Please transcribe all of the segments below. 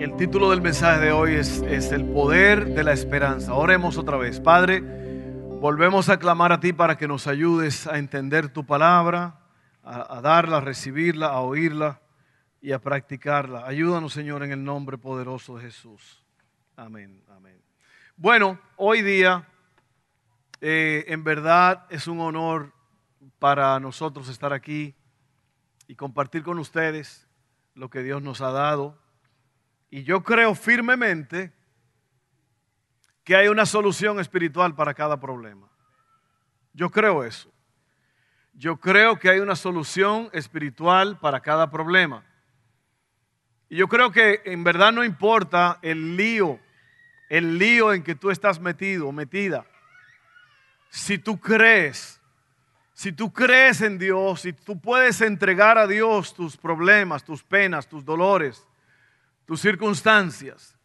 El título del mensaje de hoy es, el poder de la esperanza. Oremos otra vez. Padre, volvemos a clamar a ti para que nos ayudes a entender tu palabra, a, a darla, a recibirla, a oírla y a practicarla. Ayúdanos, Señor, en el nombre poderoso de Jesús. Amén, amén. Bueno, hoy día, eh, en verdad es un honor para nosotros estar aquí y compartir con ustedes lo que Dios nos ha dado y yo creo firmemente que hay una solución espiritual para cada problema. Yo creo eso. Yo creo que hay una solución espiritual para cada problema. Y yo creo que en verdad no importa el lío, el lío en que tú estás metido o metida. Si tú crees, si tú crees en Dios, si tú puedes entregar a Dios tus problemas, tus penas, tus dolores, tus circunstancias,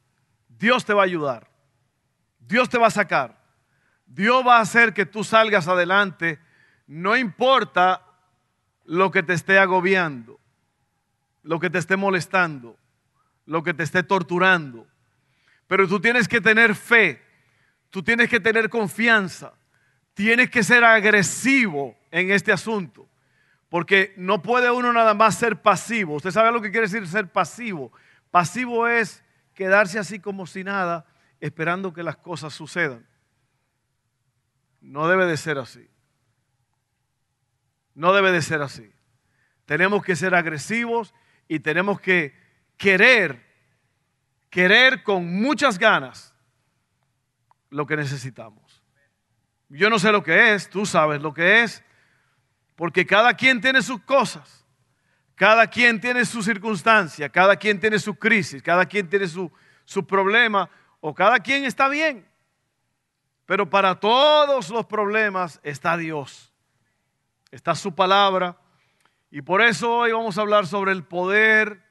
Dios te va a ayudar. Dios te va a sacar. Dios va a hacer que tú salgas adelante, no importa lo que te esté agobiando, lo que te esté molestando, lo que te esté torturando. Pero tú tienes que tener fe, tú tienes que tener confianza, tienes que ser agresivo en este asunto, porque no puede uno nada más ser pasivo. ¿Usted sabe lo que quiere decir ser pasivo? Pasivo es quedarse así como si nada, esperando que las cosas sucedan. No debe de ser así. No debe de ser así. Tenemos que ser agresivos y tenemos que querer, querer con muchas ganas lo que necesitamos. Yo no sé lo que es, tú sabes lo que es, porque cada quien tiene sus cosas. Cada quien tiene su circunstancia, cada quien tiene su crisis, cada quien tiene su, su problema o cada quien está bien. Pero para todos los problemas está Dios, está su palabra. Y por eso hoy vamos a hablar sobre el poder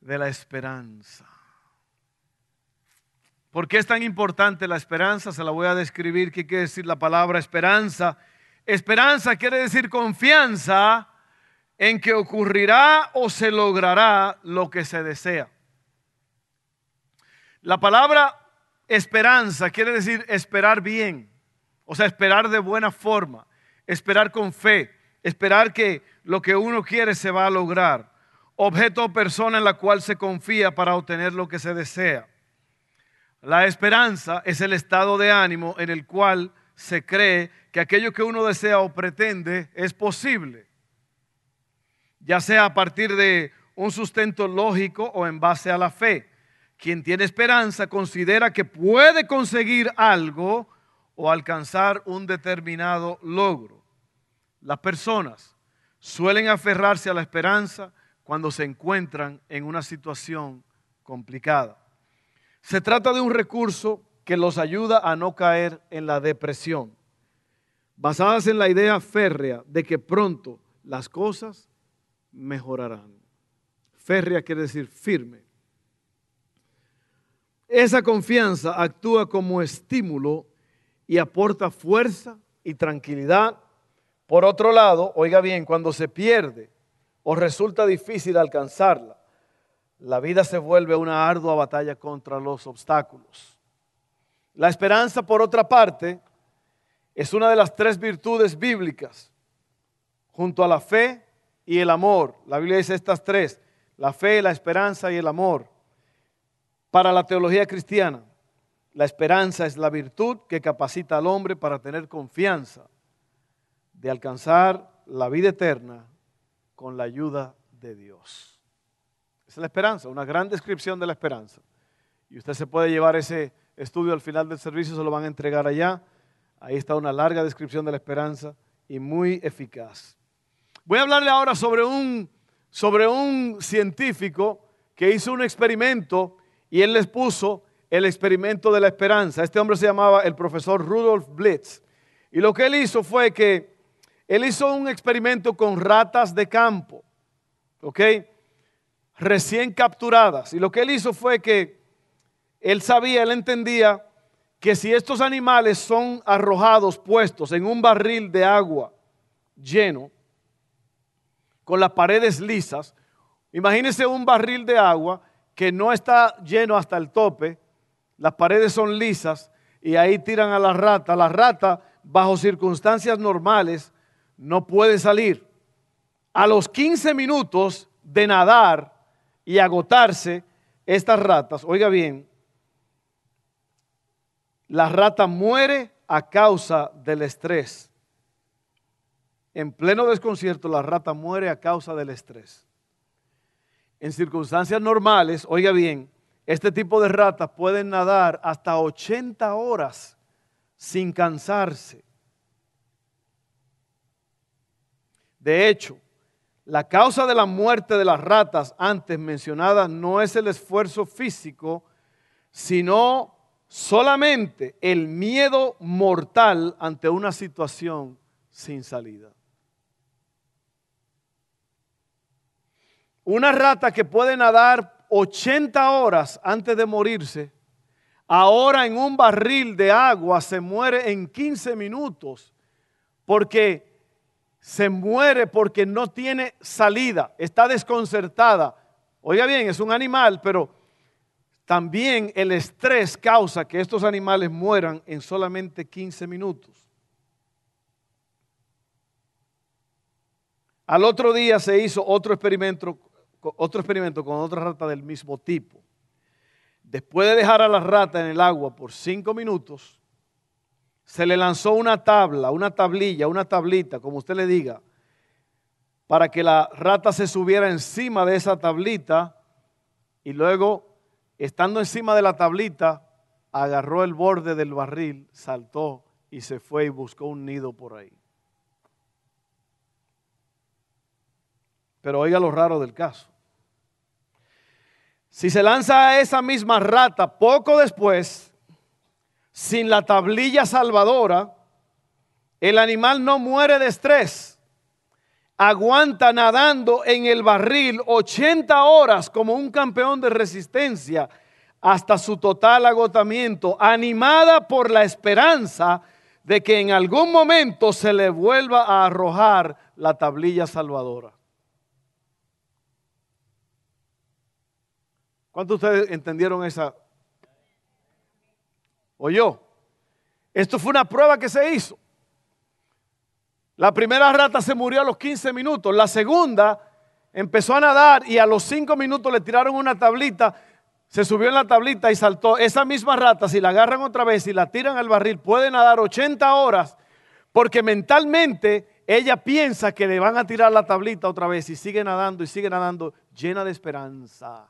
de la esperanza. ¿Por qué es tan importante la esperanza? Se la voy a describir. ¿Qué quiere decir la palabra esperanza? Esperanza quiere decir confianza en que ocurrirá o se logrará lo que se desea. La palabra esperanza quiere decir esperar bien, o sea, esperar de buena forma, esperar con fe, esperar que lo que uno quiere se va a lograr. Objeto o persona en la cual se confía para obtener lo que se desea. La esperanza es el estado de ánimo en el cual se cree que aquello que uno desea o pretende es posible ya sea a partir de un sustento lógico o en base a la fe. Quien tiene esperanza considera que puede conseguir algo o alcanzar un determinado logro. Las personas suelen aferrarse a la esperanza cuando se encuentran en una situación complicada. Se trata de un recurso que los ayuda a no caer en la depresión, basadas en la idea férrea de que pronto las cosas mejorarán. Férrea quiere decir firme. Esa confianza actúa como estímulo y aporta fuerza y tranquilidad. Por otro lado, oiga bien, cuando se pierde o resulta difícil alcanzarla, la vida se vuelve una ardua batalla contra los obstáculos. La esperanza, por otra parte, es una de las tres virtudes bíblicas, junto a la fe, y el amor. La Biblia dice estas tres, la fe, la esperanza y el amor. Para la teología cristiana, la esperanza es la virtud que capacita al hombre para tener confianza de alcanzar la vida eterna con la ayuda de Dios. Esa es la esperanza, una gran descripción de la esperanza. Y usted se puede llevar ese estudio al final del servicio, se lo van a entregar allá. Ahí está una larga descripción de la esperanza y muy eficaz. Voy a hablarle ahora sobre un, sobre un científico que hizo un experimento y él les puso el experimento de la esperanza. Este hombre se llamaba el profesor Rudolf Blitz. Y lo que él hizo fue que él hizo un experimento con ratas de campo, ¿ok? Recién capturadas. Y lo que él hizo fue que él sabía, él entendía que si estos animales son arrojados, puestos en un barril de agua lleno, con las paredes lisas, imagínense un barril de agua que no está lleno hasta el tope, las paredes son lisas y ahí tiran a la rata. La rata, bajo circunstancias normales, no puede salir. A los 15 minutos de nadar y agotarse, estas ratas, oiga bien, la rata muere a causa del estrés. En pleno desconcierto, la rata muere a causa del estrés. En circunstancias normales, oiga bien, este tipo de ratas pueden nadar hasta 80 horas sin cansarse. De hecho, la causa de la muerte de las ratas antes mencionada no es el esfuerzo físico, sino solamente el miedo mortal ante una situación sin salida. Una rata que puede nadar 80 horas antes de morirse, ahora en un barril de agua se muere en 15 minutos porque se muere porque no tiene salida, está desconcertada. Oiga bien, es un animal, pero también el estrés causa que estos animales mueran en solamente 15 minutos. Al otro día se hizo otro experimento, otro experimento con otra rata del mismo tipo. Después de dejar a la rata en el agua por cinco minutos, se le lanzó una tabla, una tablilla, una tablita, como usted le diga, para que la rata se subiera encima de esa tablita y luego estando encima de la tablita, agarró el borde del barril, saltó y se fue y buscó un nido por ahí. Pero oiga lo raro del caso. Si se lanza a esa misma rata poco después, sin la tablilla salvadora, el animal no muere de estrés aguanta nadando en el barril 80 horas como un campeón de resistencia hasta su total agotamiento, animada por la esperanza de que en algún momento se le vuelva a arrojar la tablilla salvadora. ¿Cuántos de ustedes entendieron esa? ¿O yo? Esto fue una prueba que se hizo. La primera rata se murió a los 15 minutos. La segunda empezó a nadar y a los 5 minutos le tiraron una tablita. Se subió en la tablita y saltó. Esa misma rata, si la agarran otra vez y la tiran al barril, puede nadar 80 horas porque mentalmente ella piensa que le van a tirar la tablita otra vez y sigue nadando y sigue nadando llena de esperanza.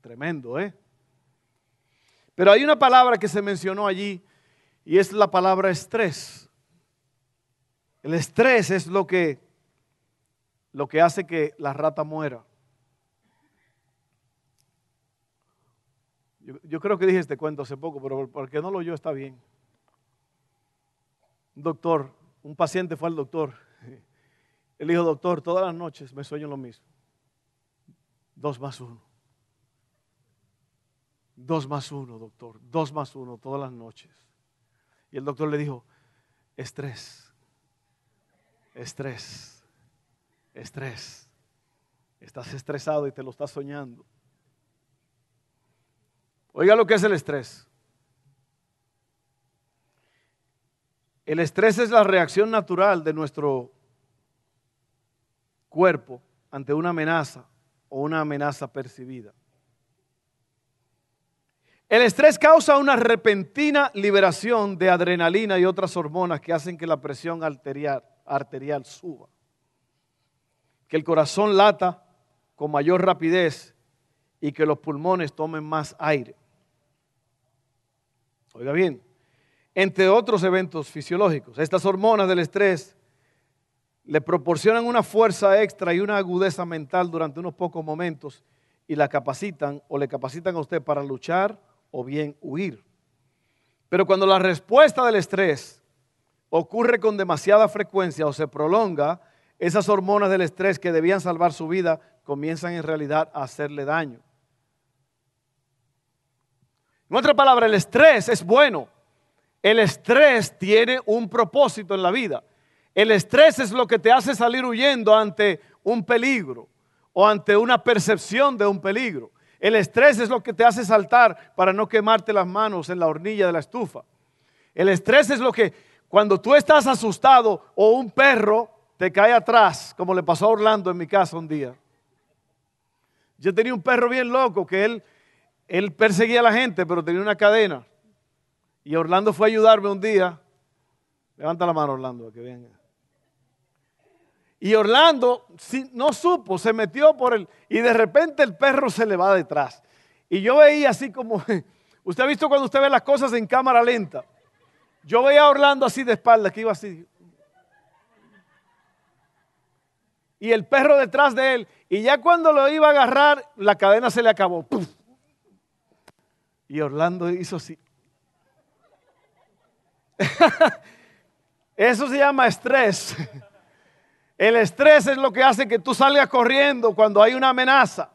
Tremendo, ¿eh? Pero hay una palabra que se mencionó allí y es la palabra estrés. El estrés es lo que, lo que hace que la rata muera. Yo, creo que dije este cuento hace poco, pero porque no lo oyó está bien. Un doctor, un paciente fue al doctor. Él dijo, doctor, todas las noches me sueño lo mismo. Dos más uno. Dos más uno, doctor. Dos más uno todas las noches. Y el doctor le dijo, estrés. Estrés. Estrés. Estás estresado y te lo estás soñando. Oiga lo que es el estrés. El estrés es la reacción natural de nuestro cuerpo ante una amenaza o una amenaza percibida. El estrés causa una repentina liberación de adrenalina y otras hormonas que hacen que la presión arterial, arterial suba. Que el corazón lata con mayor rapidez y que los pulmones tomen más aire. Oiga bien, entre otros eventos fisiológicos, estas hormonas del estrés le proporcionan una fuerza extra y una agudeza mental durante unos pocos momentos y la capacitan o le capacitan a usted para luchar o bien huir. Pero cuando la respuesta del estrés ocurre con demasiada frecuencia o se prolonga, esas hormonas del estrés que debían salvar su vida comienzan en realidad a hacerle daño. En otra palabra, el estrés es bueno. El estrés tiene un propósito en la vida. El estrés es lo que te hace salir huyendo ante un peligro o ante una percepción de un peligro. El estrés es lo que te hace saltar para no quemarte las manos en la hornilla de la estufa. El estrés es lo que cuando tú estás asustado o un perro te cae atrás, como le pasó a Orlando en mi casa un día. Yo tenía un perro bien loco que él, él perseguía a la gente, pero tenía una cadena. Y Orlando fue a ayudarme un día. Levanta la mano, Orlando, que venga. Y Orlando no supo, se metió por el... Y de repente el perro se le va detrás. Y yo veía así como... Usted ha visto cuando usted ve las cosas en cámara lenta. Yo veía a Orlando así de espalda, que iba así. Y el perro detrás de él. Y ya cuando lo iba a agarrar, la cadena se le acabó. Y Orlando hizo así. Eso se llama estrés. El estrés es lo que hace que tú salgas corriendo cuando hay una amenaza.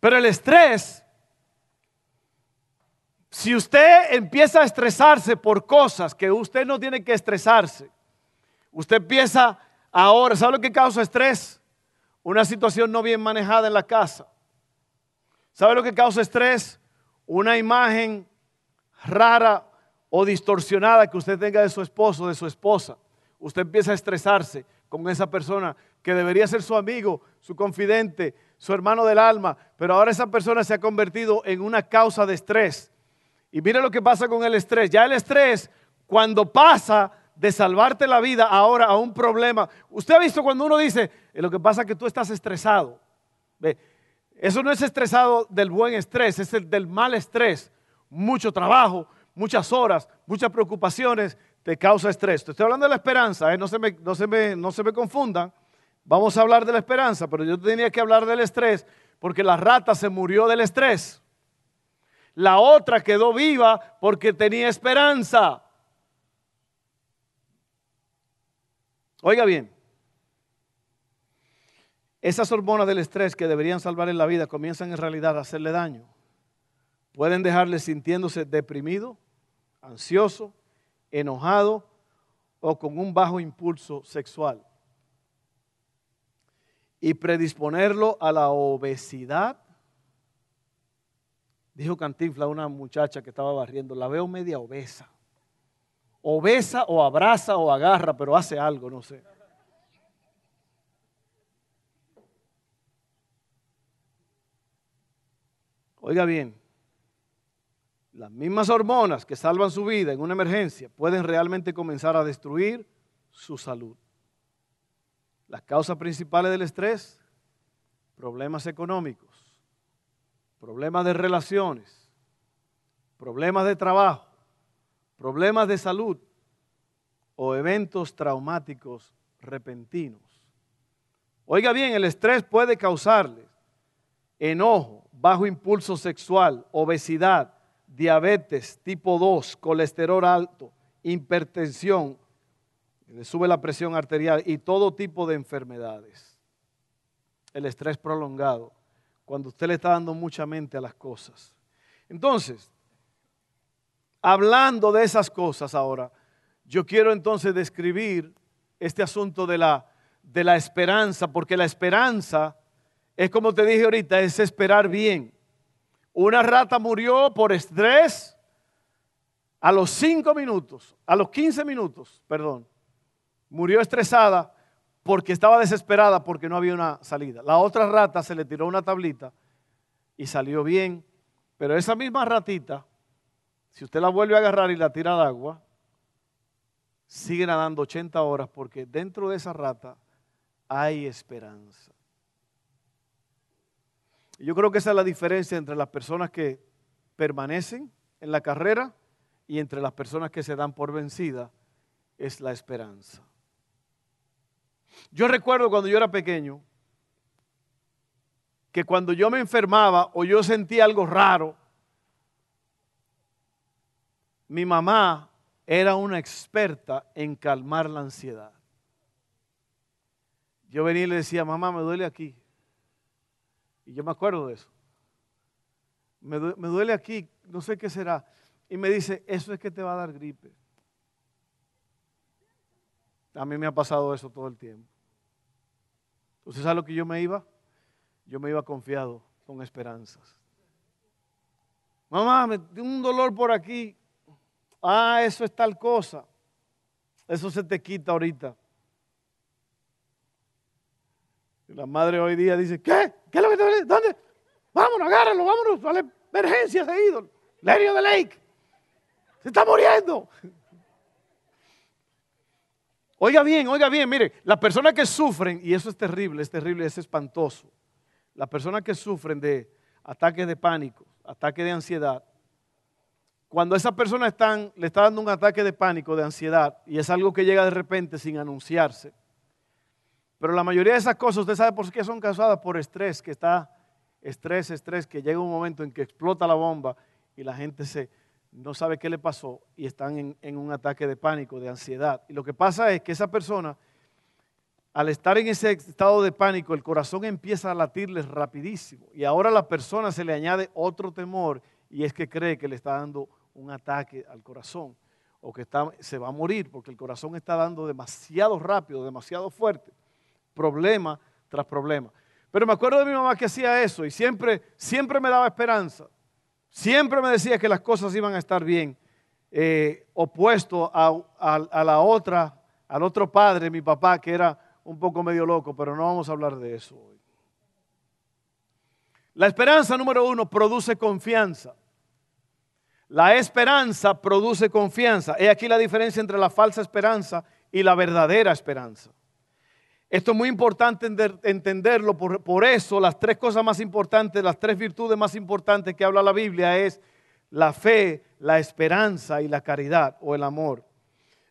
Pero el estrés, si usted empieza a estresarse por cosas que usted no tiene que estresarse, usted empieza ahora, ¿sabe lo que causa estrés? Una situación no bien manejada en la casa. ¿Sabe lo que causa estrés? Una imagen rara o distorsionada que usted tenga de su esposo, de su esposa, usted empieza a estresarse con esa persona que debería ser su amigo, su confidente, su hermano del alma, pero ahora esa persona se ha convertido en una causa de estrés. Y mire lo que pasa con el estrés. Ya el estrés, cuando pasa de salvarte la vida ahora a un problema, usted ha visto cuando uno dice, eh, lo que pasa es que tú estás estresado. ¿Ve? Eso no es estresado del buen estrés, es el del mal estrés. Mucho trabajo, muchas horas, muchas preocupaciones, te causa estrés. Te estoy hablando de la esperanza, ¿eh? no, se me, no, se me, no se me confundan. Vamos a hablar de la esperanza, pero yo tenía que hablar del estrés porque la rata se murió del estrés. La otra quedó viva porque tenía esperanza. Oiga bien, esas hormonas del estrés que deberían salvarle la vida comienzan en realidad a hacerle daño. Pueden dejarle sintiéndose deprimido, ansioso, enojado o con un bajo impulso sexual. Y predisponerlo a la obesidad. Dijo Cantinfla una muchacha que estaba barriendo, la veo media obesa. Obesa o abraza o agarra, pero hace algo, no sé. Oiga bien, las mismas hormonas que salvan su vida en una emergencia pueden realmente comenzar a destruir su salud. Las causas principales del estrés, problemas económicos, problemas de relaciones, problemas de trabajo, problemas de salud o eventos traumáticos repentinos. Oiga bien, el estrés puede causarle enojo, bajo impulso sexual, obesidad, diabetes tipo 2, colesterol alto, hipertensión, le sube la presión arterial y todo tipo de enfermedades. El estrés prolongado, cuando usted le está dando mucha mente a las cosas. Entonces, hablando de esas cosas ahora, yo quiero entonces describir este asunto de la, de la esperanza, porque la esperanza es como te dije ahorita, es esperar bien. Una rata murió por estrés a los 5 minutos, a los 15 minutos, perdón. Murió estresada porque estaba desesperada porque no había una salida. La otra rata se le tiró una tablita y salió bien, pero esa misma ratita, si usted la vuelve a agarrar y la tira al agua, sigue nadando 80 horas porque dentro de esa rata hay esperanza. Yo creo que esa es la diferencia entre las personas que permanecen en la carrera y entre las personas que se dan por vencida, es la esperanza. Yo recuerdo cuando yo era pequeño, que cuando yo me enfermaba o yo sentía algo raro, mi mamá era una experta en calmar la ansiedad. Yo venía y le decía, mamá, me duele aquí. Y yo me acuerdo de eso. Me, duele aquí, no sé qué será. Y me dice, eso es que te va a dar gripe. A mí me ha pasado eso todo el tiempo. ¿Usted sabe lo que yo me iba? Yo me iba confiado, con esperanzas. Mamá, me tengo un dolor por aquí. Ah, eso es tal cosa. Eso se te quita ahorita. Y la madre hoy día dice, ¿qué? ¿Qué es lo que te? ¿Dónde? Vámonos, agárralo, vámonos a la emergencia ese ídolo. Lerio de Lake. Se está muriendo. Oiga bien, oiga bien, mire, las personas que sufren, y eso es terrible, es terrible, es espantoso. Las personas que sufren de ataques de pánico, ataques de ansiedad, cuando esa persona están, le está dando un ataque de pánico, de ansiedad, y es algo que llega de repente sin anunciarse, pero la mayoría de esas cosas, usted sabe por qué son causadas por estrés, que está estrés, estrés, que llega un momento en que explota la bomba y la gente se, no sabe qué le pasó y están en, un ataque de pánico, de ansiedad. Y lo que pasa es que esa persona, al estar en ese estado de pánico, el corazón empieza a latirles rapidísimo. Y ahora a la persona se le añade otro temor y es que cree que le está dando un ataque al corazón o que está, se va a morir porque el corazón está dando demasiado rápido, demasiado fuerte, problema tras problema. Pero me acuerdo de mi mamá que hacía eso y siempre, siempre me daba esperanza. Siempre me decía que las cosas iban a estar bien. Eh, opuesto a, la otra, al otro padre, mi papá, que era un poco medio loco, pero no vamos a hablar de eso hoy. La esperanza número uno produce confianza. La esperanza produce confianza. He aquí la diferencia entre la falsa esperanza y la verdadera esperanza. Esto es muy importante entenderlo, por, eso las tres cosas más importantes, las tres virtudes más importantes que habla la Biblia es la fe, la esperanza y la caridad o el amor.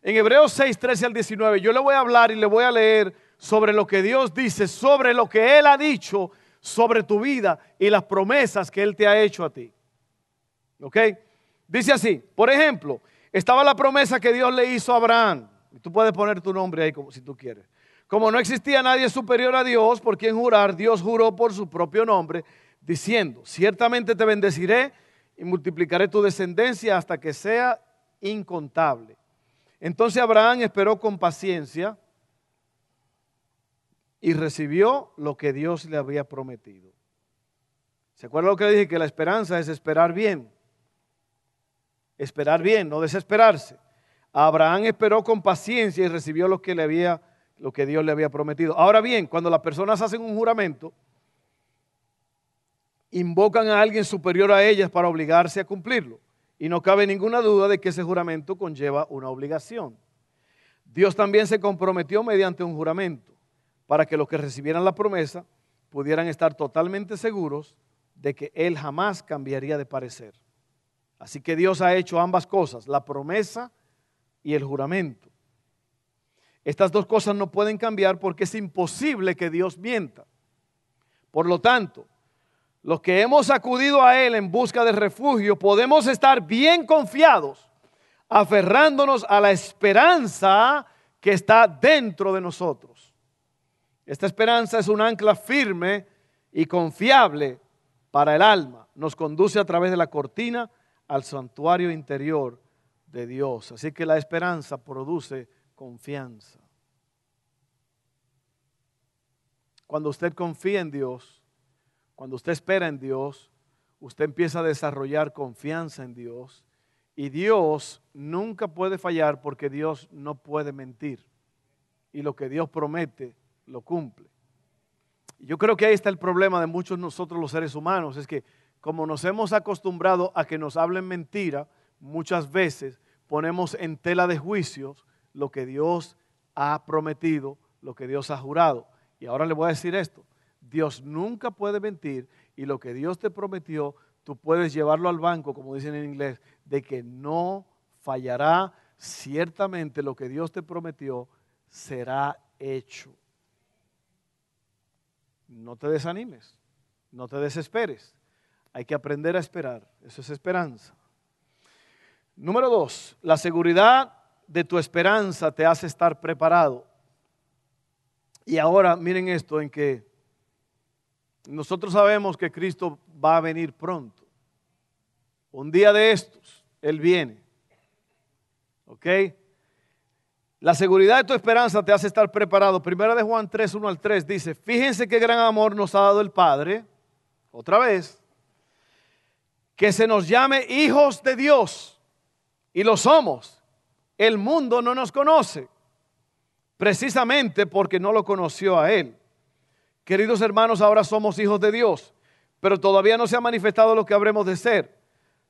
En Hebreos 6, 13 al 19, yo le voy a hablar y le voy a leer sobre lo que Dios dice, sobre lo que Él ha dicho sobre tu vida y las promesas que Él te ha hecho a ti. ¿Ok? Dice así, por ejemplo, estaba la promesa que Dios le hizo a Abraham. Tú puedes poner tu nombre ahí como si tú quieres. Como no existía nadie superior a Dios por quien jurar, Dios juró por su propio nombre, diciendo, ciertamente te bendeciré y multiplicaré tu descendencia hasta que sea incontable. Entonces Abraham esperó con paciencia y recibió lo que Dios le había prometido. ¿Se acuerda lo que le dije? Que la esperanza es esperar bien. Esperar bien, no desesperarse. Abraham esperó con paciencia y recibió lo que le había lo que Dios le había prometido. Ahora bien, cuando las personas hacen un juramento, invocan a alguien superior a ellas para obligarse a cumplirlo. Y no cabe ninguna duda de que ese juramento conlleva una obligación. Dios también se comprometió mediante un juramento para que los que recibieran la promesa pudieran estar totalmente seguros de que Él jamás cambiaría de parecer. Así que Dios ha hecho ambas cosas, la promesa y el juramento. Estas dos cosas no pueden cambiar porque es imposible que Dios mienta. Por lo tanto, los que hemos acudido a Él en busca de refugio podemos estar bien confiados, aferrándonos a la esperanza que está dentro de nosotros. Esta esperanza es un ancla firme y confiable para el alma. Nos conduce a través de la cortina al santuario interior de Dios. Así que la esperanza produce confianza. Cuando usted confía en Dios, cuando usted espera en Dios, usted empieza a desarrollar confianza en Dios y Dios nunca puede fallar porque Dios no puede mentir. Y lo que Dios promete, lo cumple. Yo creo que ahí está el problema de muchos nosotros los seres humanos, es que como nos hemos acostumbrado a que nos hablen mentira, muchas veces ponemos en tela de juicios lo que Dios ha prometido, lo que Dios ha jurado. Y ahora le voy a decir esto, Dios nunca puede mentir y lo que Dios te prometió, tú puedes llevarlo al banco, como dicen en inglés, de que no fallará, ciertamente lo que Dios te prometió será hecho. No te desanimes, No te desesperes. Hay que aprender a esperar. Eso es esperanza. Número dos, la seguridad de tu esperanza te hace estar preparado. Y ahora miren esto en que nosotros sabemos que Cristo va a venir pronto. Un día de estos, Él viene. ¿Ok? La seguridad de tu esperanza te hace estar preparado. Primera de Juan 3, 1 al 3 dice, fíjense qué gran amor nos ha dado el Padre, otra vez, que se nos llame hijos de Dios. Y lo somos. El mundo no nos conoce, precisamente porque no lo conoció a Él. Queridos hermanos, ahora somos hijos de Dios, pero todavía no se ha manifestado lo que habremos de ser.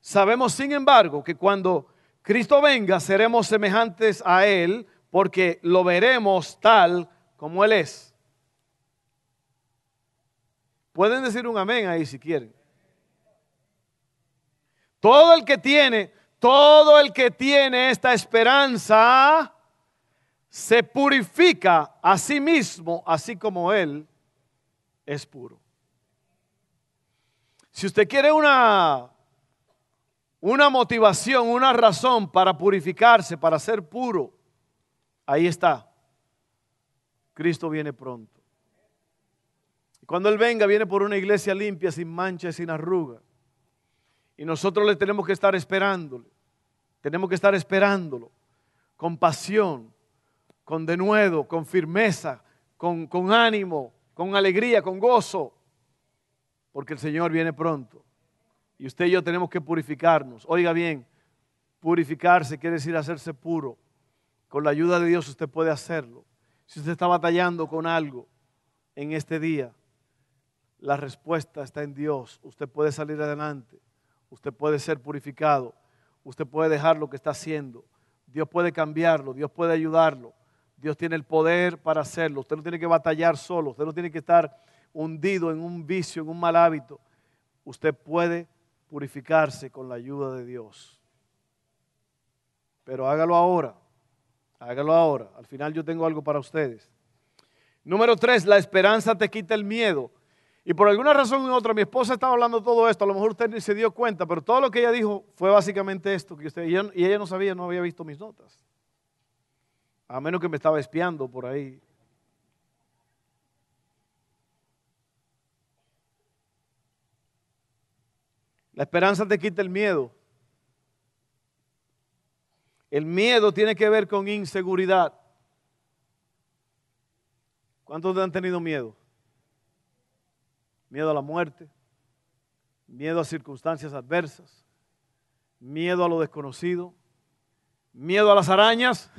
Sabemos, sin embargo, que cuando Cristo venga, seremos semejantes a Él porque lo veremos tal como Él es. Pueden decir un amén ahí si quieren. Todo el que tiene, todo el que tiene esta esperanza, se purifica a sí mismo, así como Él es puro. Si usted quiere una, una motivación, una razón para purificarse, para ser puro, Ahí está. Cristo viene pronto. Cuando Él venga, viene por una iglesia limpia, sin mancha, sin arruga. Y nosotros le tenemos que estar esperándole. Tenemos que estar esperándolo con pasión, con denuedo, con firmeza, con, con ánimo, con alegría, con gozo. Porque el Señor viene pronto. Y usted y yo tenemos que purificarnos. Oiga bien, purificarse quiere decir hacerse puro. Con la ayuda de Dios usted puede hacerlo. Si usted está batallando con algo en este día, la respuesta está en Dios. Usted puede salir adelante. Usted puede ser purificado. Usted puede dejar lo que está haciendo. Dios puede cambiarlo. Dios puede ayudarlo. Dios tiene el poder para hacerlo. Usted no tiene que batallar solo. Usted no tiene que estar hundido en un vicio, en un mal hábito. Usted puede purificarse con la ayuda de Dios. Pero hágalo ahora. Hágalo ahora. Al final yo tengo algo para ustedes. Número tres, la esperanza te quita el miedo. Y por alguna razón u otra, mi esposa estaba hablando todo esto, a lo mejor usted ni se dio cuenta, pero todo lo que ella dijo fue básicamente esto, que usted, y ella no sabía, no había visto mis notas. A menos que me estaba espiando por ahí. La esperanza te quita el miedo. El miedo tiene que ver con inseguridad. ¿Cuántos han tenido miedo? Miedo a la muerte, miedo a circunstancias adversas, miedo a lo desconocido, miedo a las arañas.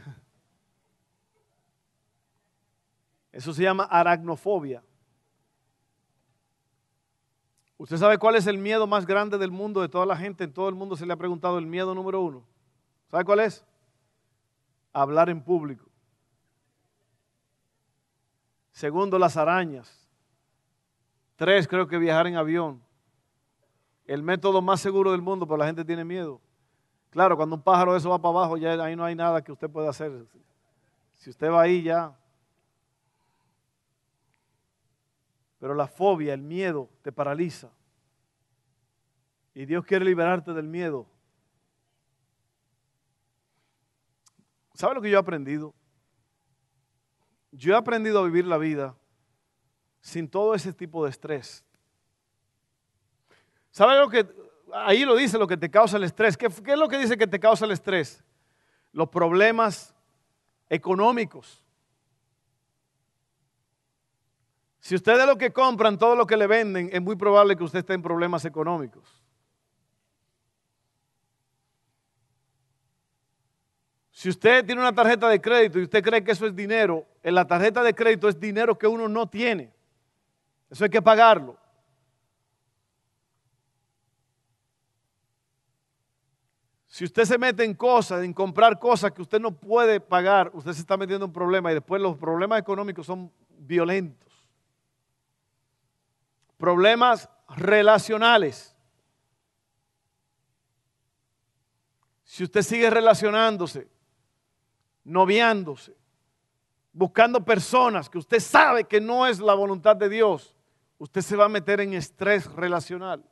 Eso se llama aracnofobia. ¿Usted sabe cuál es el miedo más grande del mundo, de toda la gente? En todo el mundo se le ha preguntado el miedo número uno. ¿Sabe cuál es? Hablar en público. Segundo, las arañas. Tres, creo que viajar en avión. El método más seguro del mundo, pero la gente tiene miedo. Claro, cuando un pájaro eso va para abajo, ya ahí no hay nada que usted pueda hacer. Si usted va ahí ya. Pero la fobia, el miedo, te paraliza. Y Dios quiere liberarte del miedo. ¿Sabe lo que yo he aprendido? Yo he aprendido a vivir la vida sin todo ese tipo de estrés. ¿Sabe lo que ahí lo dice lo que te causa el estrés? ¿Qué, ¿Qué, es lo que dice que te causa el estrés? Los problemas económicos. Si usted es lo que compran todo lo que le venden, es muy probable que usted esté en problemas económicos. Si usted tiene una tarjeta de crédito y usted cree que eso es dinero, en la tarjeta de crédito es dinero que uno no tiene. Eso hay que pagarlo. Si usted se mete en cosas, en comprar cosas que usted no puede pagar, usted se está metiendo en un problema y después los problemas económicos son violentos. Problemas relacionales. Si usted sigue relacionándose noviándose, buscando personas que usted sabe que no es la voluntad de Dios, usted se va a meter en estrés relacional.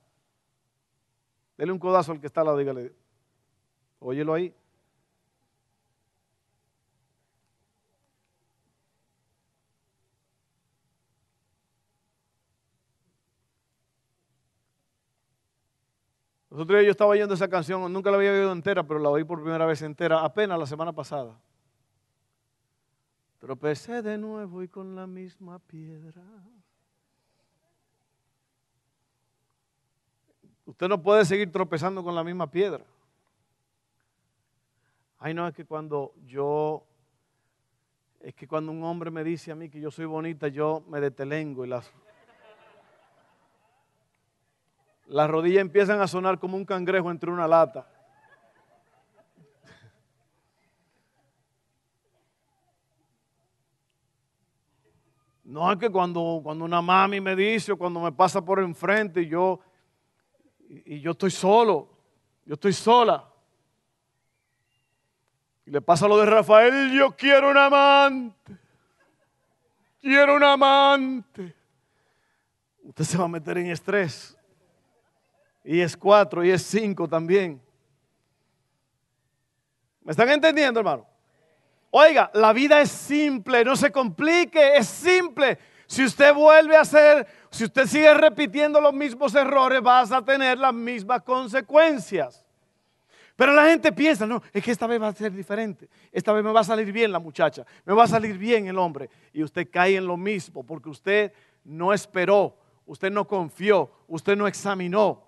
Dele un codazo al que está al lado, dígale, óyelo ahí. Nosotros yo estaba oyendo esa canción, nunca la había oído entera, pero la oí por primera vez entera, apenas la semana pasada. Tropecé de nuevo y con la misma piedra. Usted no puede seguir tropezando con la misma piedra. Ay, no, es que cuando yo, es que cuando un hombre me dice a mí que yo soy bonita, yo me detelengo y las, las rodillas empiezan a sonar como un cangrejo entre una lata. No es que cuando, cuando una mami me dice o cuando me pasa por enfrente y yo, y, yo estoy solo, yo estoy sola. Y le pasa lo de Rafael, yo quiero un amante. Quiero un amante. Usted se va a meter en estrés. Y es cuatro, y es cinco también. ¿Me están entendiendo, hermano? Oiga, la vida es simple, no se complique, es simple. Si usted vuelve a hacer, si usted sigue repitiendo los mismos errores, vas a tener las mismas consecuencias. Pero la gente piensa, no, es que esta vez va a ser diferente. Esta vez me va a salir bien la muchacha, me va a salir bien el hombre. Y usted cae en lo mismo porque usted no esperó, usted no confió, usted no examinó.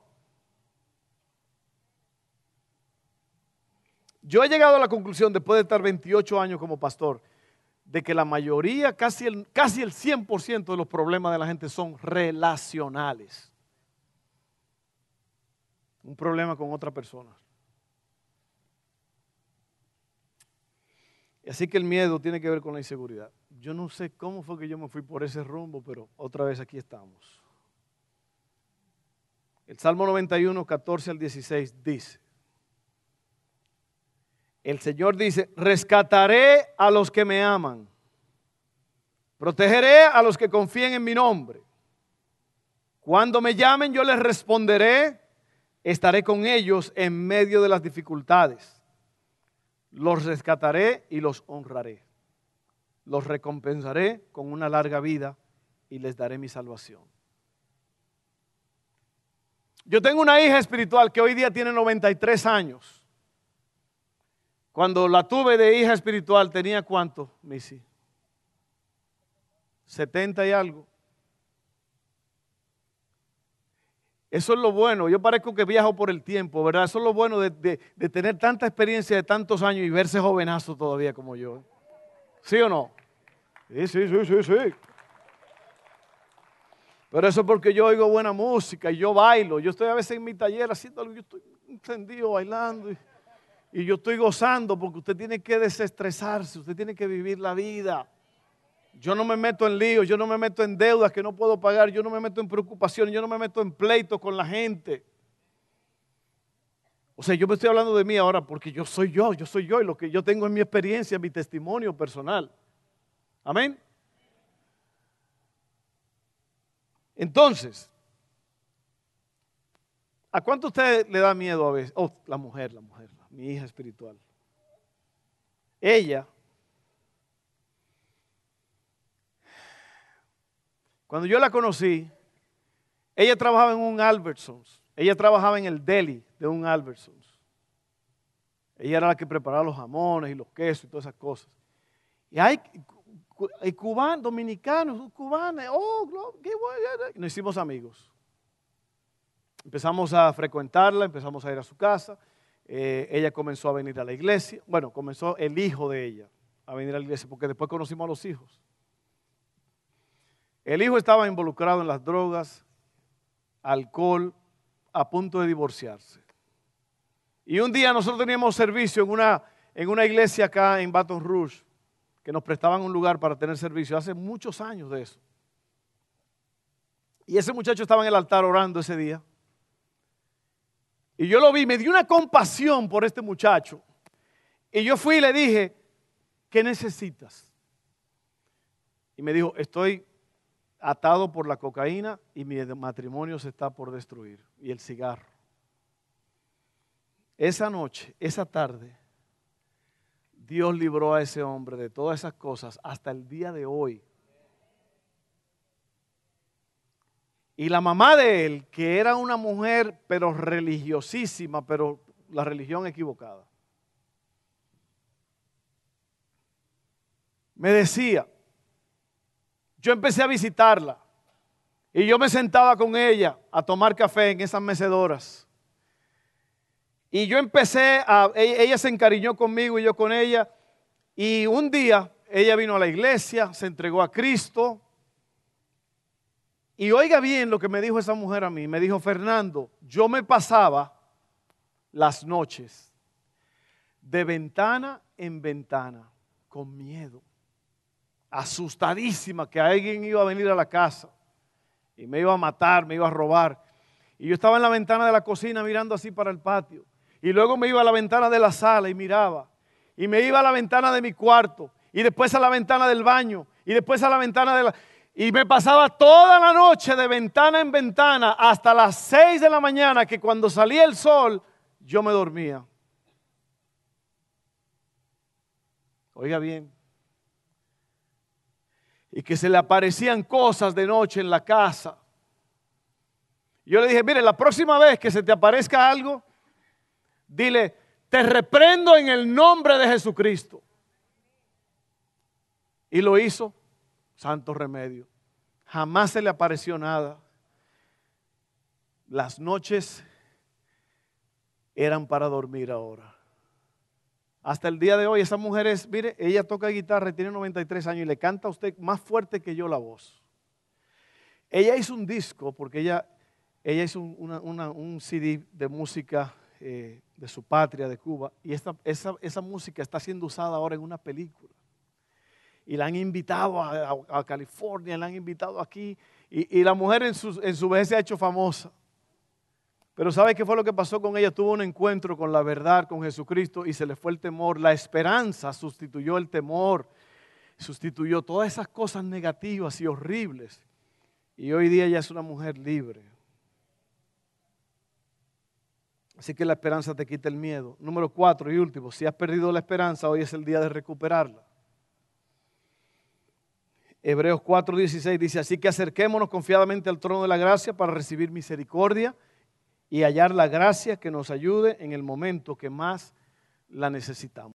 Yo he llegado a la conclusión, después de estar 28 años como pastor, de que la mayoría, casi el, casi el 100% de los problemas de la gente son relacionales. Un problema con otra persona. Así que el miedo tiene que ver con la inseguridad. Yo no sé cómo fue que yo me fui por ese rumbo, pero otra vez aquí estamos. El Salmo 91, 14 al 16 dice, el Señor dice, rescataré a los que me aman, protegeré a los que confíen en mi nombre. Cuando me llamen yo les responderé, estaré con ellos en medio de las dificultades. Los rescataré y los honraré. Los recompensaré con una larga vida y les daré mi salvación. Yo tengo una hija espiritual que hoy día tiene 93 años. Cuando la tuve de hija espiritual, ¿tenía cuánto, Missy? 70 y algo. Eso es lo bueno. Yo parezco que viajo por el tiempo, ¿verdad? Eso es lo bueno de, de, tener tanta experiencia de tantos años y verse jovenazo todavía como yo. ¿Sí o no? Sí, sí, sí, sí, sí. Pero eso es porque yo oigo buena música y yo bailo. Yo estoy a veces en mi taller haciendo algo, yo estoy encendido bailando. Y, y yo estoy gozando porque usted tiene que desestresarse, usted tiene que vivir la vida. Yo no me meto en líos, yo no me meto en deudas que no puedo pagar, yo no me meto en preocupaciones, yo no me meto en pleitos con la gente. O sea, yo me estoy hablando de mí ahora porque yo soy yo, yo soy yo y lo que yo tengo en mi experiencia, mi testimonio personal. Amén. Entonces, ¿a cuánto usted le da miedo a veces? Oh, la mujer, la mujer mi hija espiritual. Ella, cuando yo la conocí, ella trabajaba en un Albertsons. Ella trabajaba en el deli de un Albertsons. Ella era la que preparaba los jamones y los quesos y todas esas cosas. Y hay, cubanos, dominicanos, cubanos, oh, qué bueno. Nos hicimos amigos. Empezamos a frecuentarla, empezamos a ir a su casa. Eh, ella comenzó a venir a la iglesia. Bueno, comenzó el hijo de ella a venir a la iglesia porque después conocimos a los hijos. El hijo estaba involucrado en las drogas, alcohol, a punto de divorciarse. Y un día nosotros teníamos servicio en una, en una iglesia acá en Baton Rouge, que nos prestaban un lugar para tener servicio, hace muchos años de eso. Y ese muchacho estaba en el altar orando ese día. Y yo lo vi, me dio una compasión por este muchacho. Y yo fui y le dije, ¿qué necesitas? Y me dijo, estoy atado por la cocaína y mi matrimonio se está por destruir. Y el cigarro. Esa noche, esa tarde, Dios libró a ese hombre de todas esas cosas hasta el día de hoy. Y la mamá de él, que era una mujer pero religiosísima, pero la religión equivocada, me decía, yo empecé a visitarla y yo me sentaba con ella a tomar café en esas mecedoras. Y yo empecé a, e-, ella se encariñó conmigo y yo con ella. Y un día ella vino a la iglesia, se entregó a Cristo. Y oiga bien lo que me dijo esa mujer a mí. Me dijo, Fernando, yo me pasaba las noches de ventana en ventana con miedo asustadísima que alguien iba a venir a la casa y me iba a matar, me iba a robar. Y yo estaba en la ventana de la cocina mirando así para el patio. Y luego me iba a la ventana de la sala y miraba. Y me iba a la ventana de mi cuarto. Y después a la ventana del baño. Y después a la ventana de la... Y me pasaba toda la noche de ventana en ventana hasta las seis de la mañana que cuando salía el sol yo me dormía. Oiga bien, y que se le aparecían cosas de noche en la casa. Yo le dije, mire, la próxima vez que se te aparezca algo, dile, te reprendo en el nombre de Jesucristo. Y lo hizo, santo remedio. Jamás se le apareció nada. Las noches eran para dormir ahora. Hasta el día de hoy, esa mujer es, mire, ella toca guitarra tiene 93 años y le canta a usted más fuerte que yo la voz. Ella hizo un disco, porque ella, ella hizo un CD de música eh, de su patria, de Cuba, y esta, esa, música está siendo usada ahora en una película. Y la han invitado a, California, la han invitado aquí, y, la mujer en su, en su vez se ha hecho famosa. Pero ¿sabe qué fue lo que pasó con ella? Tuvo un encuentro con la verdad, con Jesucristo y se le fue el temor. La esperanza sustituyó el temor, sustituyó todas esas cosas negativas y horribles. Y hoy día ella es una mujer libre. Así que la esperanza te quita el miedo. Número cuatro y último, si has perdido la esperanza, hoy es el día de recuperarla. Hebreos 4:16 dice, así que acerquémonos confiadamente al trono de la gracia para recibir misericordia y hallar la gracia que nos ayude en el momento que más la necesitamos.